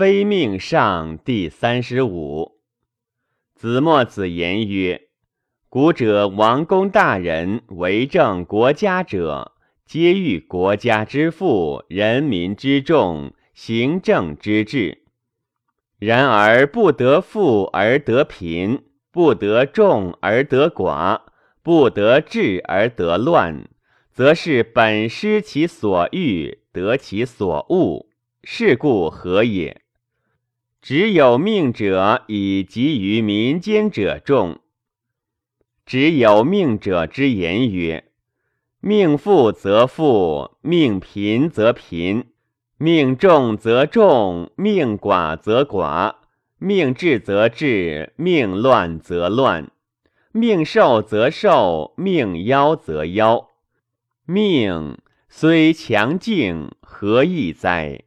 非命上第三十五。子墨子言曰：“古者王公大人为政国家者，皆欲国家之富，人民之众，行政之治。然而不得富而得贫，不得众而得寡，不得治而得乱，则是本失其所欲，得其所恶。”是故何也？只有命者以及于民间者众。只有命者之言曰：命富则富，命贫则贫；命重则重，命寡则寡；命治则治，命乱则乱；命寿则寿，命夭则夭。命虽强劲，何益哉？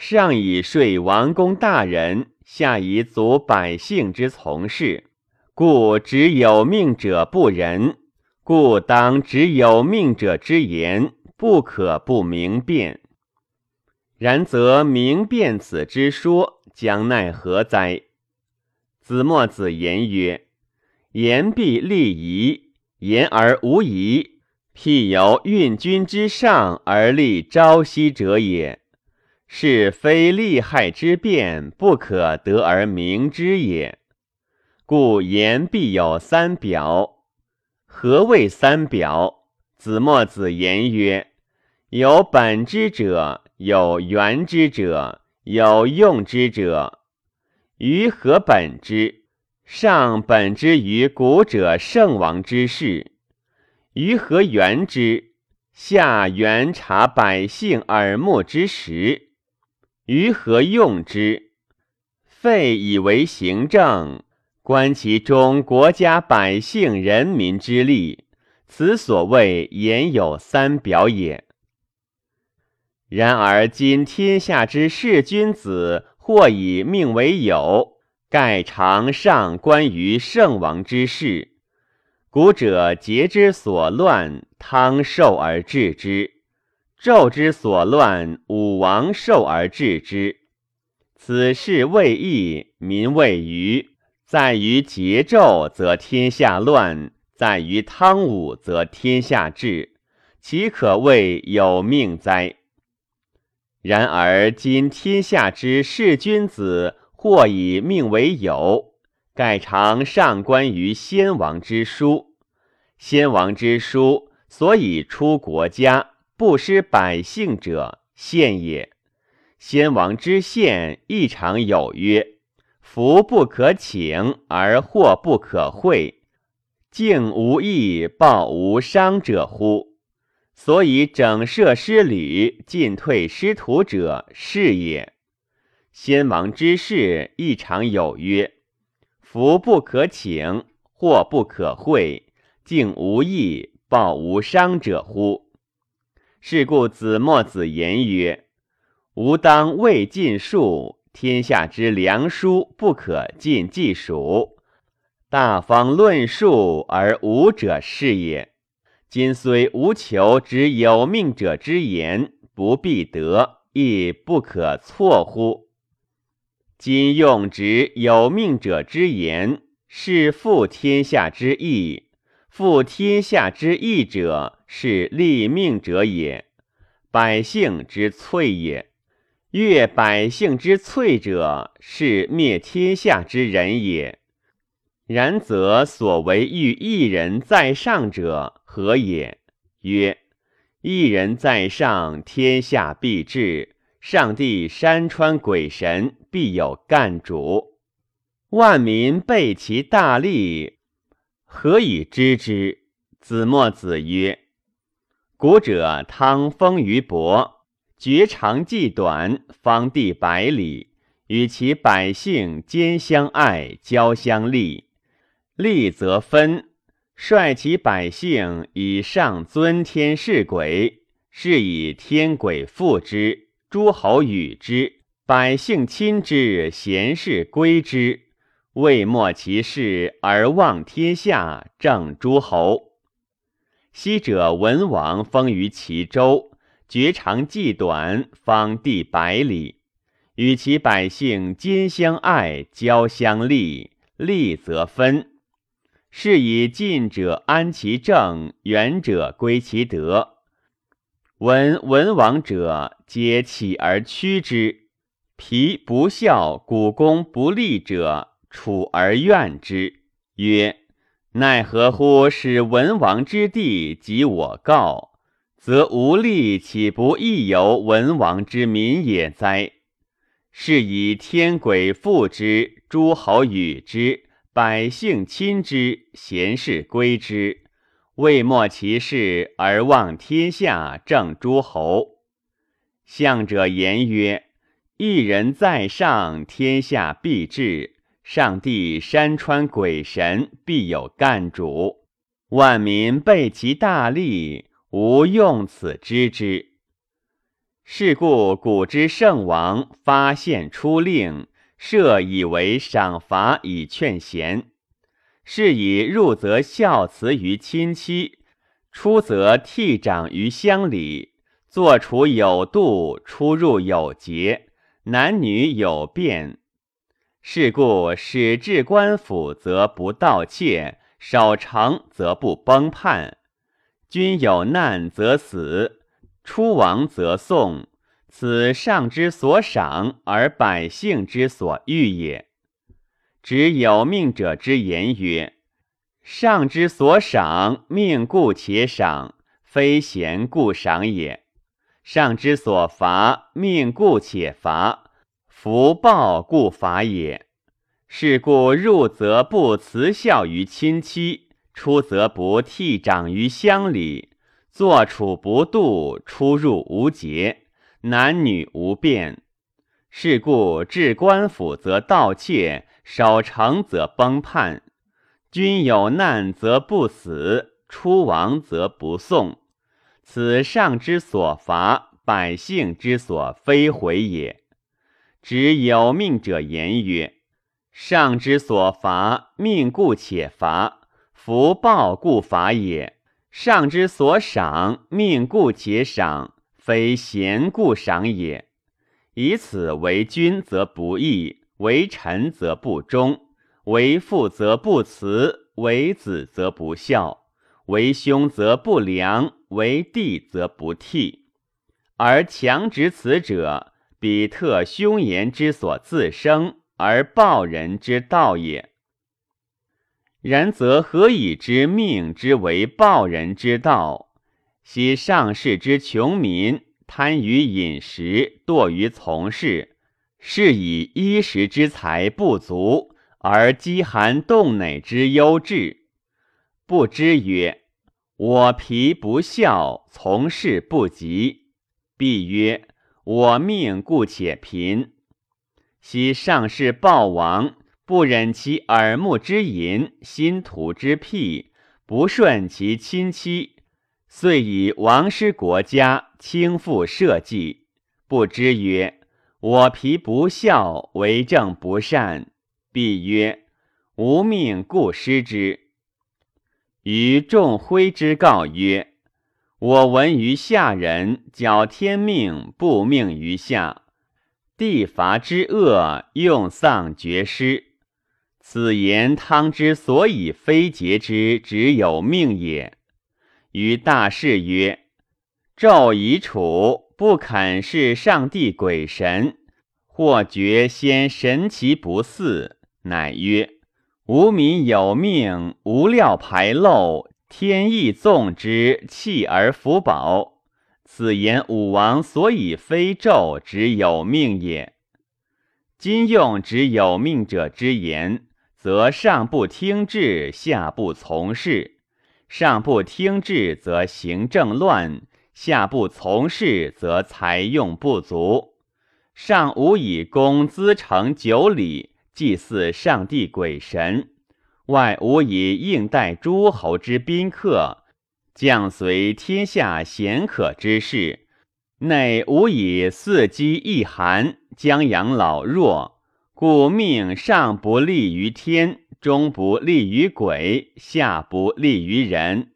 上以税王公大人，下以阻百姓之从事，故执有命者不仁，故当执有命者之言，不可不明辨。然则明辨此之说，将奈何哉？子墨子言曰：“言必利疑，言而无疑，譬有运君之上而立朝夕者也。”是非利害之辩，不可得而明之也。故言必有三表。何谓三表？子墨子言曰：有本之者，有原之者，有用之者。于何本之？上本之于古者圣王之事。于何原之？下原察百姓耳目之实。于何用之？废以为行政，观其中国家百姓人民之利，此所谓言有三表也。然而今天下之士君子，或以命为友，盖常上观于圣王之事。古者桀之所乱，汤受而治之。纣之所乱，武王受而治之。此事未易，民未愚。在于桀纣，则天下乱；在于汤武，则天下治。岂可谓有命哉？然而今天下之士君子，或以命为有，盖常上观于先王之书。先王之书，所以出国家。不失百姓者，献也。先王之献，亦常有曰：“福不可请，而祸不可讳，敬无益，报无伤者乎？”所以整设师旅，进退师徒者，是也。先王之事，亦常有曰：“福不可请，祸不可讳，敬无益，报无伤者乎？”是故子墨子言曰：“吾当未尽数，天下之良书不可尽计数。大方论述而无者是也。今虽无求之有命者之言，不必得，亦不可错乎？今用之有命者之言，是负天下之义。负天下之义者。”是立命者也，百姓之粹也。越百姓之粹者，是灭天下之人也。然则所为欲一人在上者何也？曰：一人在上，天下必治；上帝山川鬼神必有干主，万民备其大利，何以知之？子墨子曰。古者汤丰于伯，绝长计短，方地百里，与其百姓兼相爱，交相利。利则分，率其百姓以上尊天事鬼，是以天鬼附之，诸侯与之，百姓亲之，贤士归之。未末其事而望天下，正诸侯。昔者文王封于齐州，绝长计短，方地百里，与其百姓兼相爱，交相利，利则分。是以近者安其政，远者归其德。闻文王者，皆起而趋之；皮不孝、古公不利者，楚而怨之，曰：“奈何乎？使文王之地及我告，则无利，岂不亦由文王之民也哉？”是以天鬼附之，诸侯与之。百姓亲之，贤士归之，未莫其事而望天下，正诸侯。相者言曰：“一人在上，天下必治；上帝山川鬼神，必有干主。万民备其大利，无用此知之。是故古之圣王发现出令。”设以为赏罚以劝贤，是以入则孝慈于亲戚，出则悌长于乡里，坐处有度，出入有节，男女有变。是故使至官府，则不盗窃；守城则不崩叛。君有难则死，出亡则送。此上之所赏，而百姓之所欲也。指有命者之言曰：“上之所赏，命故且赏，非贤故赏也；上之所罚，命故且罚，福报故罚也。是故入则不辞孝于亲戚，出则不悌长于乡里，坐处不度，出入无节。”男女无变，是故至官府则盗窃，守城则崩叛。君有难则不死，出亡则不送。此上之所罚，百姓之所非悔也。指有命者言曰：上之所罚，命故且罚，福报故罚也；上之所赏，命故且赏。非贤故赏也，以此为君则不义，为臣则不忠，为父则不慈，为子则不孝，为兄则不良，为弟则不悌。而强执此者，彼特凶言之所自生，而报人之道也。然则何以知命之为报人之道？昔上世之穷民，贪于饮食，惰于从事，是以衣食之财不足，而饥寒冻馁之忧至。不知曰：“我皮不孝，从事不及。”必曰：“我命故且贫。”昔上世暴王，不忍其耳目之淫，心土之癖，不顺其亲戚。遂以王师国家，倾覆社稷。不知曰：“我皮不孝，为政不善。”必曰：“吾命故失之。”于众徽之告曰：“我闻于下人，矫天命，不命于下。地伐之恶，用丧绝师。此言汤之所以非节之，只有命也。”于大事曰：“纣以楚不肯事上帝鬼神，或觉先神其不祀，乃曰：‘吾民有命，无料排漏，天意纵之，弃而弗保。’此言武王所以非纣，之有命也。今用之有命者之言，则上不听治，下不从事。”上不听治，则行政乱；下不从事，则财用不足。上无以供资成九礼，祭祀上帝鬼神；外无以应待诸侯之宾客，将随天下贤可之事；内无以伺机御寒，将养老弱。故命上不利于天。中不利于鬼，下不利于人，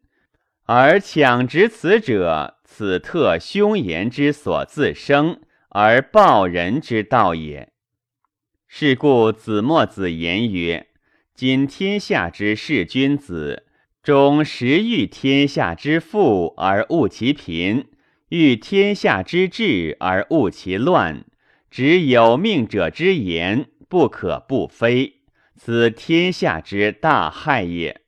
而强执此者，此特凶言之所自生，而报人之道也。是故子墨子言曰：“今天下之士君子，终实欲天下之富而恶其贫，欲天下之治而恶其乱。执有命者之言，不可不非。此天下之大害也。”